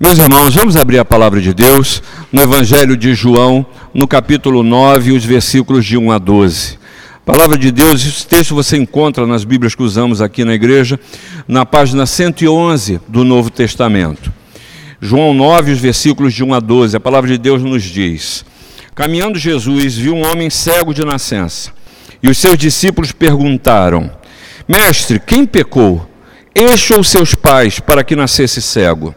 Meus irmãos, vamos abrir a palavra de Deus no Evangelho de João, no capítulo 9, os versículos de 1 a 12. Palavra de Deus, esse texto você encontra nas Bíblias que usamos aqui na igreja, na página 111 do Novo Testamento. João 9, os versículos de 1 a 12, a palavra de Deus nos diz: Caminhando Jesus, viu um homem cego de nascença, e os seus discípulos perguntaram: Mestre, quem pecou? Este ou seus pais, para que nascesse cego?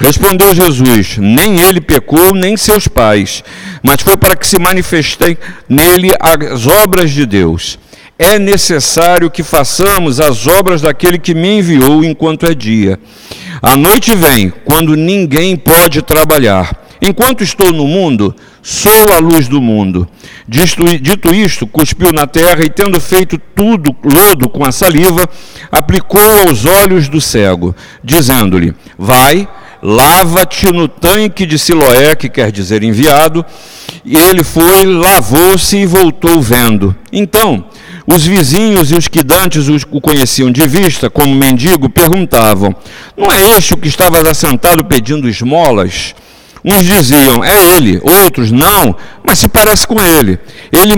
Respondeu Jesus: Nem ele pecou, nem seus pais, mas foi para que se manifestem nele as obras de Deus. É necessário que façamos as obras daquele que me enviou enquanto é dia. A noite vem, quando ninguém pode trabalhar. Enquanto estou no mundo, sou a luz do mundo. Dito isto, cuspiu na terra e, tendo feito tudo lodo com a saliva, aplicou aos olhos do cego, dizendo-lhe: Vai lava-te no tanque de Siloé, que quer dizer enviado, e ele foi, lavou-se e voltou vendo. Então, os vizinhos e os que dantes o conheciam de vista, como mendigo, perguntavam: Não é este o que estava assentado pedindo esmolas? Uns diziam, é ele, outros, não, mas se parece com ele. Ele,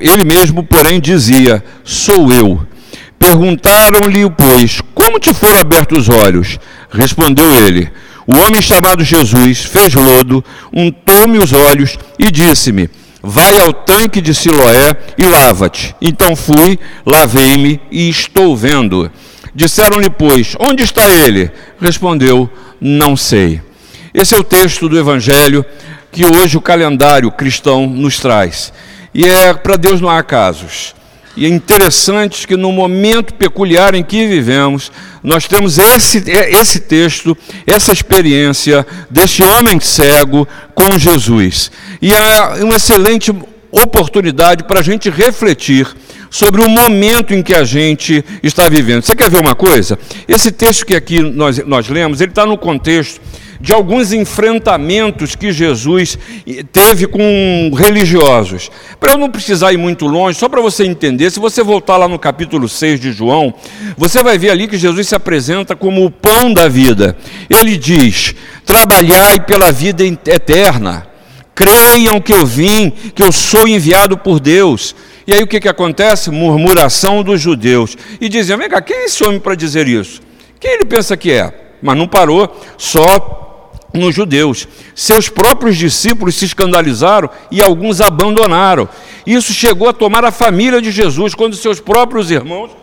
ele mesmo, porém, dizia, sou eu. Perguntaram-lhe, pois, como te foram abertos os olhos? Respondeu ele: O homem chamado Jesus fez lodo, untou-me os olhos e disse-me: Vai ao tanque de Siloé e lava-te. Então fui, lavei-me e estou vendo. Disseram-lhe, pois, onde está ele? Respondeu: Não sei. Esse é o texto do Evangelho que hoje o calendário cristão nos traz. E é para Deus não há casos. E é interessante que no momento peculiar em que vivemos, nós temos esse, é, esse texto, essa experiência desse homem cego com Jesus. E é uma excelente oportunidade para a gente refletir sobre o momento em que a gente está vivendo. Você quer ver uma coisa? Esse texto que aqui nós, nós lemos, ele está no contexto de alguns enfrentamentos que Jesus teve com religiosos. Para eu não precisar ir muito longe, só para você entender, se você voltar lá no capítulo 6 de João, você vai ver ali que Jesus se apresenta como o pão da vida. Ele diz: trabalhai pela vida eterna. Creiam que eu vim, que eu sou enviado por Deus. E aí o que, que acontece? Murmuração dos judeus. E dizem: vem cá, quem é esse homem para dizer isso? Quem ele pensa que é? Mas não parou só nos judeus. Seus próprios discípulos se escandalizaram e alguns abandonaram. Isso chegou a tomar a família de Jesus, quando seus próprios irmãos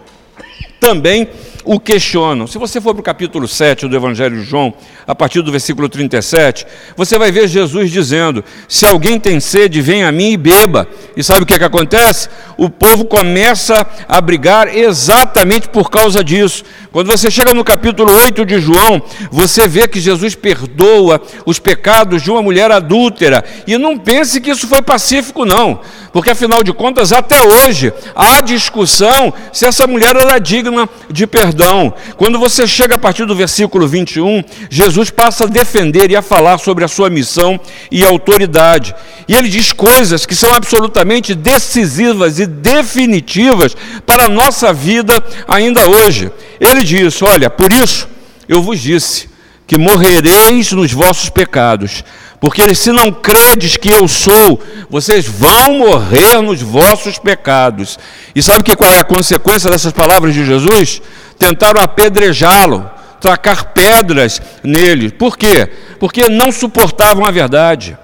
também o questionam. Se você for para o capítulo 7 do Evangelho de João, a partir do versículo 37, você vai ver Jesus dizendo: Se alguém tem sede, vem a mim e beba. E sabe o que, é que acontece? O povo começa a brigar exatamente por causa disso. Quando você chega no capítulo 8 de João, você vê que Jesus perdoa os pecados de uma mulher adúltera. E não pense que isso foi pacífico, não. Porque afinal de contas, até hoje, há discussão se essa mulher era digna de perdão. Quando você chega a partir do versículo 21, Jesus passa a defender e a falar sobre a sua missão e autoridade. E ele diz coisas que são absolutamente decisivas e definitivas para a nossa vida ainda hoje. Ele diz: Olha, por isso eu vos disse que morrereis nos vossos pecados, porque se não credes que eu sou, vocês vão morrer nos vossos pecados. E sabe que qual é a consequência dessas palavras de Jesus? Tentaram apedrejá-lo, tracar pedras nele. Por quê? Porque não suportavam a verdade,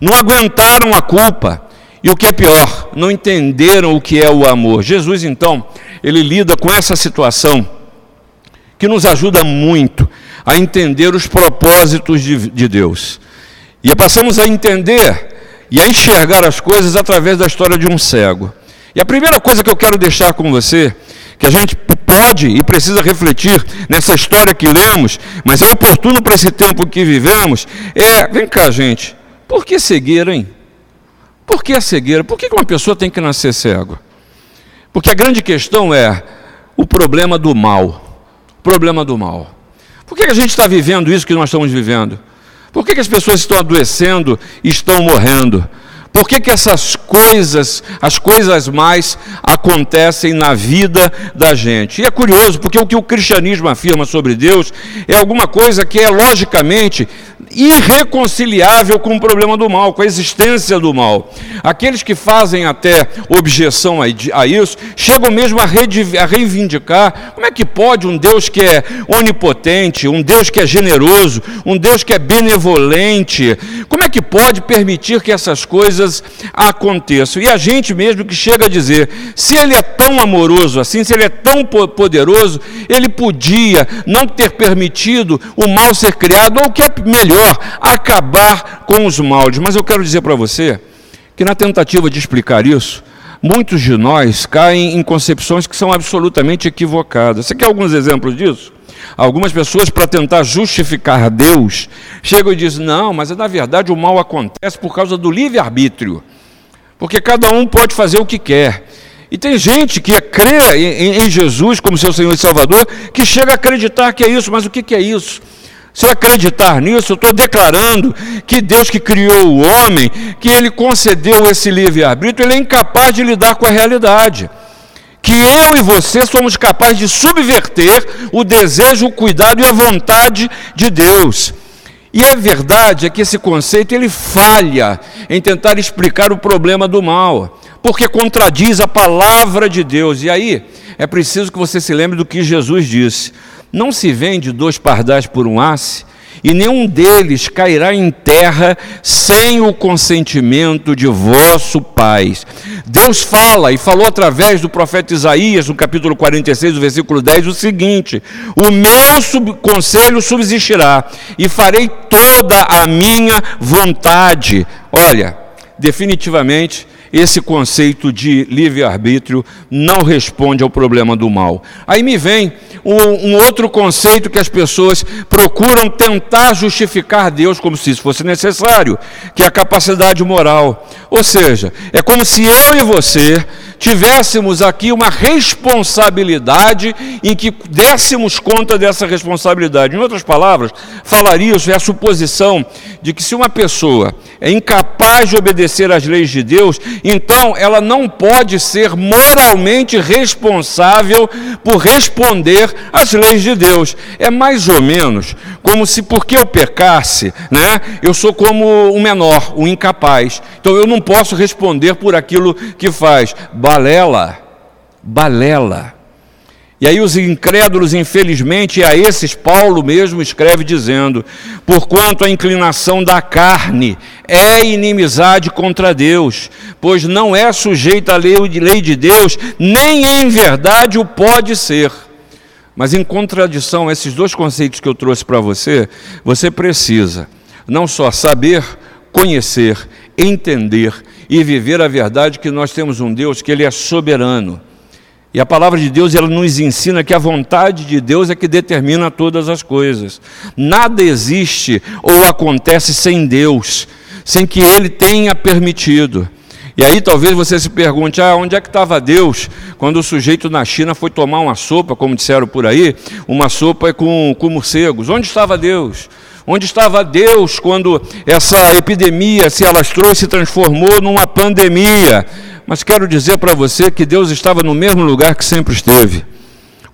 não aguentaram a culpa. E o que é pior, não entenderam o que é o amor. Jesus, então, ele lida com essa situação que nos ajuda muito a entender os propósitos de, de Deus. E passamos a entender e a enxergar as coisas através da história de um cego. E a primeira coisa que eu quero deixar com você, que a gente pode e precisa refletir nessa história que lemos, mas é oportuno para esse tempo que vivemos, é, vem cá gente, por que cegueira, hein? Por que a cegueira? Por que uma pessoa tem que nascer cego? Porque a grande questão é o problema do mal problema do mal. Por que a gente está vivendo isso que nós estamos vivendo? Por que as pessoas estão adoecendo e estão morrendo? Por que, que essas coisas, as coisas mais, acontecem na vida da gente? E é curioso, porque o que o cristianismo afirma sobre Deus é alguma coisa que é logicamente irreconciliável com o problema do mal, com a existência do mal. Aqueles que fazem até objeção a isso, chegam mesmo a reivindicar como é que pode um Deus que é onipotente, um Deus que é generoso, um Deus que é benevolente, como é que pode permitir que essas coisas aconteçam? E a gente mesmo que chega a dizer, se ele é tão amoroso assim, se ele é tão poderoso, ele podia não ter permitido o mal ser criado, ou o que é melhor, acabar com os moldes. Mas eu quero dizer para você que, na tentativa de explicar isso, muitos de nós caem em concepções que são absolutamente equivocadas. Você quer alguns exemplos disso? Algumas pessoas, para tentar justificar Deus, chegam e dizem: não, mas na verdade o mal acontece por causa do livre-arbítrio, porque cada um pode fazer o que quer. E tem gente que crê em, Jesus como seu Senhor e Salvador, que chega a acreditar que é isso, mas o que, que é isso? Se eu acreditar nisso, eu estou declarando que Deus que criou o homem, que ele concedeu esse livre-arbítrio, ele é incapaz de lidar com a realidade. Que eu e você somos capazes de subverter o desejo, o cuidado e a vontade de Deus. E a verdade é que esse conceito ele falha em tentar explicar o problema do mal, porque contradiz a palavra de Deus. E aí é preciso que você se lembre do que Jesus disse. Não se vende dois pardais por um asse, e nenhum deles cairá em terra sem o consentimento de vosso Pai. Deus fala, e falou através do profeta Isaías, no capítulo 46, do versículo 10, o seguinte: O meu sub conselho subsistirá, e farei toda a minha vontade. Olha, definitivamente esse conceito de livre-arbítrio não responde ao problema do mal. Aí me vem um, um, outro conceito que as pessoas procuram tentar justificar Deus como se isso fosse necessário, que é a capacidade moral. Ou seja, é como se eu e você tivéssemos aqui uma responsabilidade em que dessemos conta dessa responsabilidade. Em outras palavras, falaria isso é a suposição de que se uma pessoa é incapaz de obedecer às leis de Deus, então ela não pode ser moralmente responsável por responder às leis de Deus. É mais ou menos como se porque eu pecasse, né, eu sou como um menor, um incapaz. Então eu não posso responder por aquilo que faz balela, balela. E aí os incrédulos, infelizmente, a esses Paulo mesmo escreve dizendo: porquanto a inclinação da carne é inimizade contra Deus, pois não é sujeita à lei de Deus, nem em verdade o pode ser. Mas em contradição a esses dois conceitos que eu trouxe para você, você precisa não só saber, conhecer, entender e viver a verdade que nós temos um Deus que ele é soberano. E a palavra de Deus ela nos ensina que a vontade de Deus é que determina todas as coisas. Nada existe ou acontece sem Deus, sem que ele tenha permitido. E aí talvez você se pergunte: ah, onde é que estava Deus quando o sujeito na China foi tomar uma sopa, como disseram por aí, uma sopa com, com morcegos? Onde estava Deus? Onde estava Deus quando essa epidemia se alastrou e se transformou numa pandemia? Mas quero dizer para você que Deus estava no mesmo lugar que sempre esteve,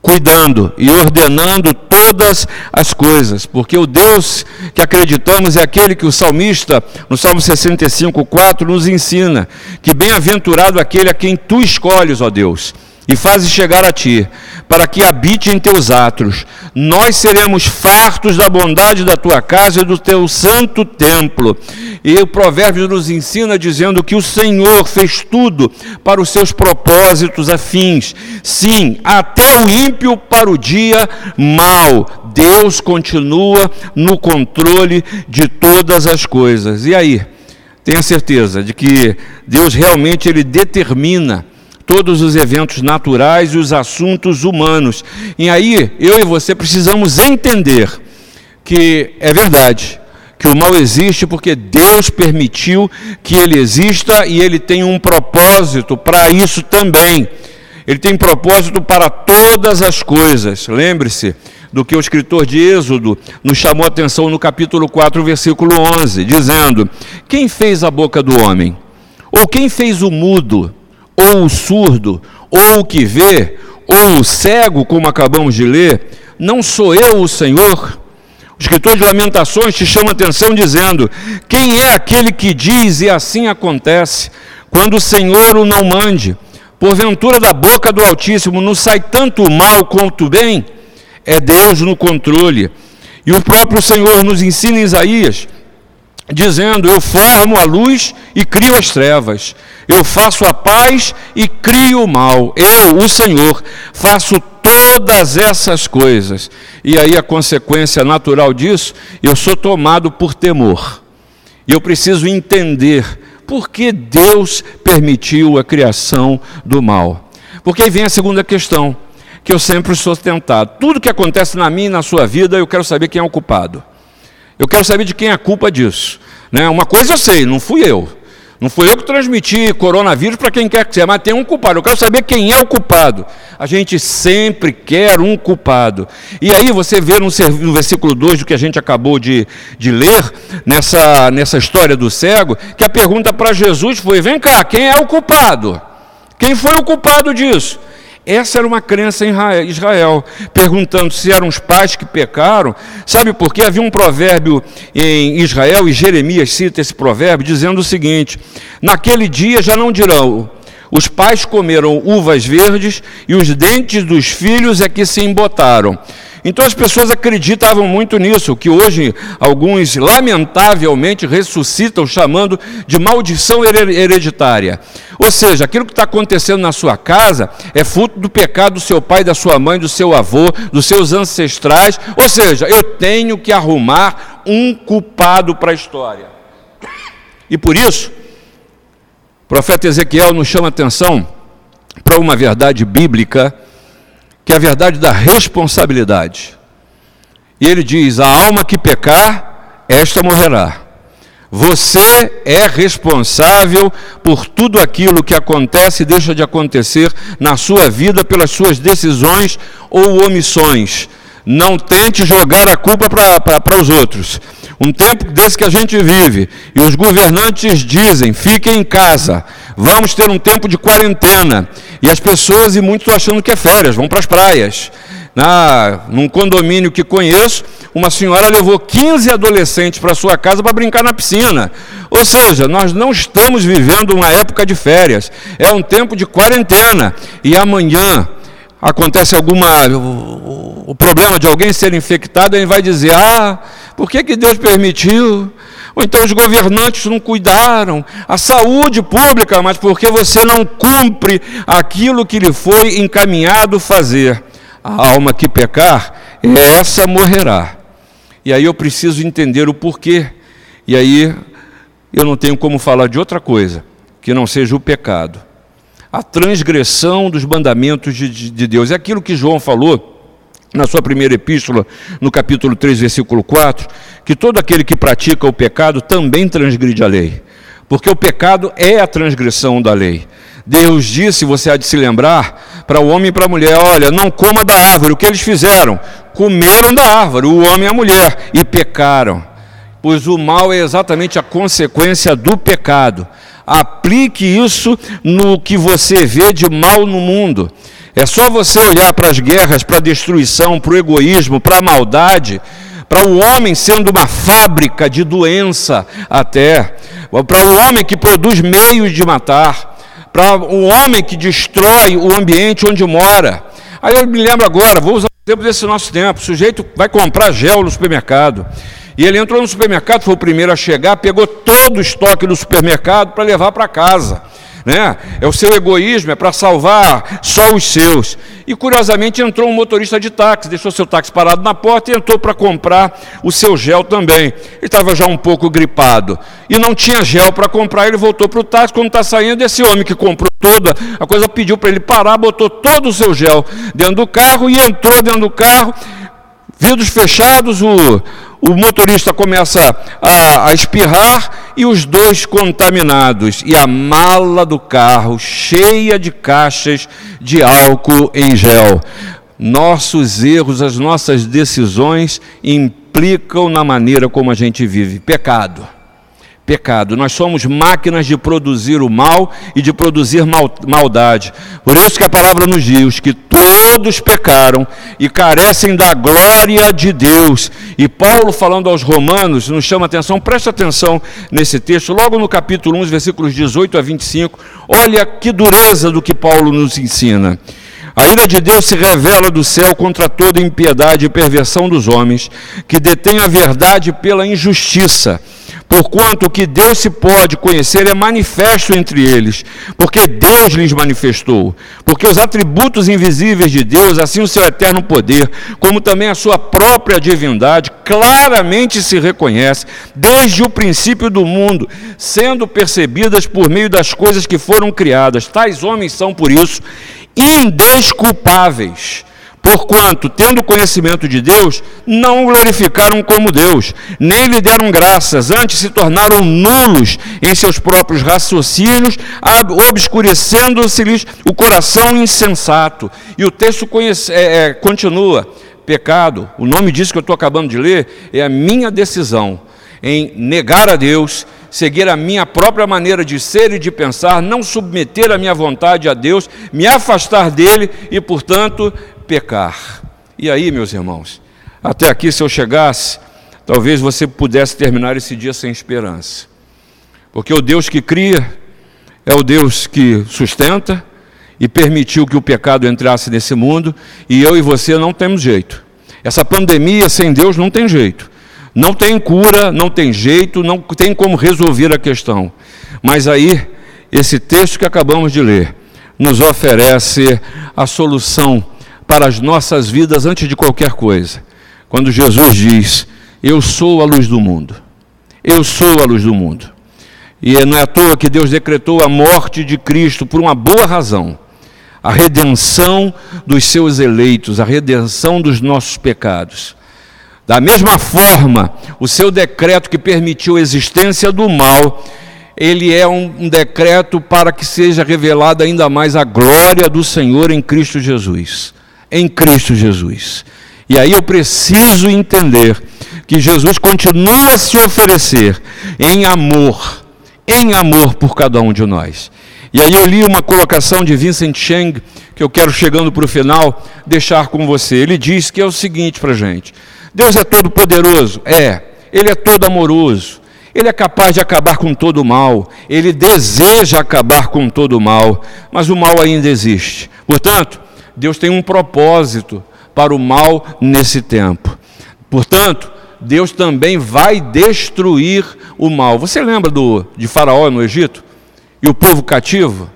cuidando e ordenando todas as coisas, porque o Deus que acreditamos é aquele que o salmista, no Salmo 65, 4, nos ensina: que bem-aventurado aquele a quem tu escolhes, ó Deus e fazes chegar a ti, para que habite em teus atos. Nós seremos fartos da bondade da tua casa e do teu santo templo. E o provérbio nos ensina dizendo que o Senhor fez tudo para os seus propósitos afins. Sim, até o ímpio para o dia mau. Deus continua no controle de todas as coisas. E aí? Tenha certeza de que Deus realmente ele determina todos os eventos naturais e os assuntos humanos. E aí, eu e você precisamos entender que é verdade, que o mal existe porque Deus permitiu que ele exista e ele tem um propósito para isso também. Ele tem propósito para todas as coisas. Lembre-se do que o escritor de Êxodo nos chamou a atenção no capítulo 4, versículo 11, dizendo: Quem fez a boca do homem? Ou quem fez o mudo, ou o surdo, ou o que vê, ou o cego, como acabamos de ler, não sou eu o Senhor? O escritor de Lamentações te chama a atenção dizendo: Quem é aquele que diz e assim acontece, quando o Senhor o não mande? Porventura da boca do Altíssimo não sai tanto mal quanto bem? É Deus no controle. E o próprio Senhor nos ensina em Isaías, dizendo: Eu formo a luz e crio as trevas. Eu faço a paz e crio o mal. Eu, o Senhor, faço todas essas coisas. E aí a consequência natural disso, eu sou tomado por temor. E eu preciso entender por que Deus permitiu a criação do mal. Porque aí vem a segunda questão, que eu sempre sou tentado. Tudo que acontece na minha e na sua vida, eu quero saber quem é o culpado. Eu quero saber de quem é a culpa disso. Né? Uma coisa eu sei, não fui eu. Não fui eu que transmiti coronavírus para quem quer que seja, mas tem um culpado. Eu quero saber quem é o culpado. A gente sempre quer um culpado. E aí você vê no, no versículo 2 do que a gente acabou de, de ler, nessa, nessa história do cego, que a pergunta para Jesus foi: vem cá, quem é o culpado? Quem foi o culpado disso? Essa era uma crença em Israel, perguntando se eram os pais que pecaram. Sabe por quê? Havia um provérbio em Israel, e Jeremias cita esse provérbio, dizendo o seguinte: Naquele dia já não dirão, os pais comeram uvas verdes e os dentes dos filhos é que se embotaram. Então as pessoas acreditavam muito nisso, que hoje alguns lamentavelmente ressuscitam chamando de maldição hereditária. Ou seja, aquilo que está acontecendo na sua casa é fruto do pecado do seu pai, da sua mãe, do seu avô, dos seus ancestrais. Ou seja, eu tenho que arrumar um culpado para a história. E por isso, o profeta Ezequiel nos chama atenção para uma verdade bíblica que é a verdade da responsabilidade. E ele diz: a alma que pecar, esta morrerá. Você é responsável por tudo aquilo que acontece e deixa de acontecer na sua vida pelas suas decisões ou omissões. Não tente jogar a culpa para os outros. Um tempo desse que a gente vive, e os governantes dizem: fiquem em casa, vamos ter um tempo de quarentena. E as pessoas, e muitos estão achando que é férias, vão para as praias. Na, num condomínio que conheço, uma senhora levou 15 adolescentes para sua casa para brincar na piscina. Ou seja, nós não estamos vivendo uma época de férias, é um tempo de quarentena. E amanhã acontece alguma. O, o problema de alguém ser infectado, ele vai dizer: ah, por que, que Deus permitiu? Ou então os governantes não cuidaram, a saúde pública, mas porque você não cumpre aquilo que lhe foi encaminhado fazer. A alma que pecar, essa morrerá. E aí eu preciso entender o porquê. E aí eu não tenho como falar de outra coisa que não seja o pecado. A transgressão dos mandamentos de, de Deus. É aquilo que João falou na sua primeira epístola, no capítulo 3, versículo 4, que todo aquele que pratica o pecado também transgride a lei, porque o pecado é a transgressão da lei. Deus disse, você há de se lembrar, para o homem e para a mulher: olha, não coma da árvore. O que eles fizeram? Comeram da árvore, o homem e a mulher, e pecaram. Pois o mal é exatamente a consequência do pecado. Aplique isso no que você vê de mal no mundo. É só você olhar para as guerras, para a destruição, para o egoísmo, para a maldade, para o homem sendo uma fábrica de doença até, para o homem que produz meios de matar, para o homem que destrói o ambiente onde mora. Aí eu me lembro agora, vou usar o exemplo desse nosso tempo, o sujeito vai comprar gel no supermercado. E ele entrou no supermercado, foi o primeiro a chegar, pegou todo o estoque do supermercado para levar para casa né? É o seu egoísmo, é para salvar só os seus. E curiosamente entrou um motorista de táxi, deixou seu táxi parado na porta e entrou para comprar o seu gel também. Ele estava já um pouco gripado e não tinha gel para comprar, ele voltou para o táxi. Quando está saindo, esse homem que comprou toda a coisa pediu para ele parar, botou todo o seu gel dentro do carro e entrou dentro do carro vidros fechados, o, o motorista começa a, a, espirrar e os dois contaminados, e a mala do carro cheia de caixas de álcool em gel. Nossos erros, as nossas decisões implicam na maneira como a gente vive. Pecado. Pecado. Nós somos máquinas de produzir o mal e de produzir mal, maldade. Por isso que a palavra nos diz que todos pecaram e carecem da glória de Deus. E Paulo, falando aos Romanos, nos chama atenção, preste atenção nesse texto, logo no capítulo 1, versículos 18 a 25. Olha que dureza do que Paulo nos ensina. A ira de Deus se revela do céu contra toda impiedade e perversão dos homens, que detêm a verdade pela injustiça porquanto o que Deus se pode conhecer é manifesto entre eles, porque Deus lhes manifestou. Porque os atributos invisíveis de Deus, assim o seu eterno poder, como também a sua própria divindade, claramente se reconhece desde o princípio do mundo, sendo percebidas por meio das coisas que foram criadas. Tais homens são, por isso, indesculpáveis Porquanto, tendo conhecimento de Deus, não o glorificaram como Deus, nem lhe deram graças, antes se tornaram nulos em seus próprios raciocínios, obscurecendo-se-lhes o coração insensato. E o texto conhece, é, é, continua: pecado, o nome disso que eu estou acabando de ler, é a minha decisão em negar a Deus, seguir a minha própria maneira de ser e de pensar, não submeter a minha vontade a Deus, me afastar dele e, portanto, pecar. E aí, meus irmãos, até aqui, se eu chegasse, talvez você pudesse terminar esse dia sem esperança. Porque o Deus que cria é o Deus que sustenta e permitiu que o pecado entrasse nesse mundo, e eu e você não temos jeito. Essa pandemia sem Deus não tem jeito. Não tem cura, não tem jeito, não tem como resolver a questão. Mas aí, esse texto que acabamos de ler nos oferece a solução para as nossas vidas antes de qualquer coisa. Quando Jesus diz: Eu sou a luz do mundo. Eu sou a luz do mundo. E não é à toa que Deus decretou a morte de Cristo por uma boa razão. A redenção dos seus eleitos, a redenção dos nossos pecados. Da mesma forma, o seu decreto que permitiu a existência do mal, ele é um, decreto para que seja revelada ainda mais a glória do Senhor em Cristo Jesus em Cristo Jesus. E aí eu preciso entender que Jesus continua a se oferecer em amor, em amor por cada um de nós. E aí eu li uma colocação de Vincent Cheng, que eu quero, chegando para o final, deixar com você. Ele diz que é o seguinte para a gente: Deus é todo poderoso? É. Ele é todo amoroso. Ele é capaz de acabar com todo o mal. Ele deseja acabar com todo o mal. Mas o mal ainda existe. Portanto, Deus tem um propósito para o mal nesse tempo. Portanto, Deus também vai destruir o mal. Você lembra do, de Faraó no Egito? E o povo cativo?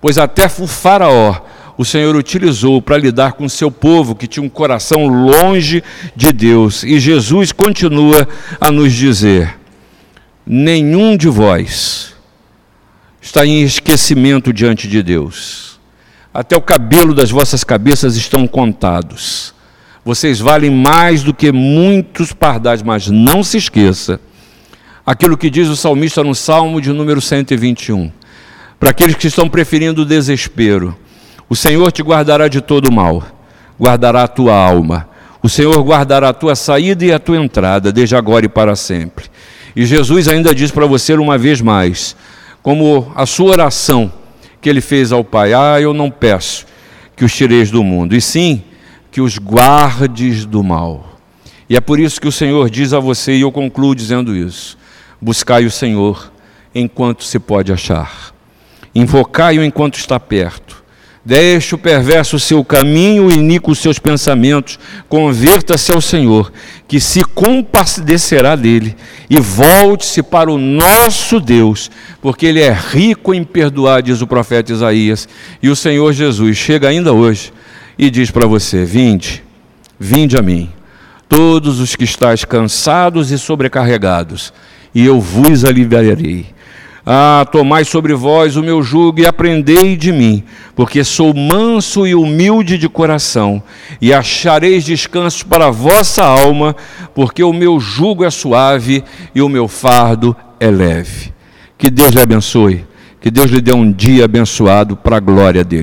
Pois até o Faraó o Senhor utilizou para lidar com seu povo que tinha um coração longe de Deus. E Jesus continua a nos dizer: nenhum de vós está em esquecimento diante de Deus até o cabelo das vossas cabeças estão contados. Vocês valem mais do que muitos pardais, mas não se esqueça aquilo que diz o salmista no Salmo de número 121. Para aqueles que estão preferindo o desespero, o Senhor te guardará de todo mal, guardará a tua alma. O Senhor guardará a tua saída e a tua entrada, desde agora e para sempre. E Jesus ainda diz para você uma vez mais, como a sua oração que ele fez ao Pai: Ah, eu não peço que os tireis do mundo, e sim que os guardes do mal. E é por isso que o Senhor diz a você, e eu concluo dizendo isso: buscai o Senhor enquanto se pode achar, invocai-o enquanto está perto Deixe o perverso seu caminho e inico os seus pensamentos. Converta-se ao Senhor, que se compadecerá dele, e volte-se para o nosso Deus, porque ele é rico em perdoar, diz o profeta Isaías. E o Senhor Jesus chega ainda hoje e diz para você: Vinde, vinde a mim, todos os que estáis cansados e sobrecarregados, e eu vos aliviarei. Ah, tomai sobre vós o meu jugo e aprendei de mim, porque sou manso e humilde de coração, e achareis descanso para a vossa alma, porque o meu jugo é suave e o meu fardo é leve. Que Deus lhe abençoe, que Deus lhe dê um dia abençoado para a glória dele.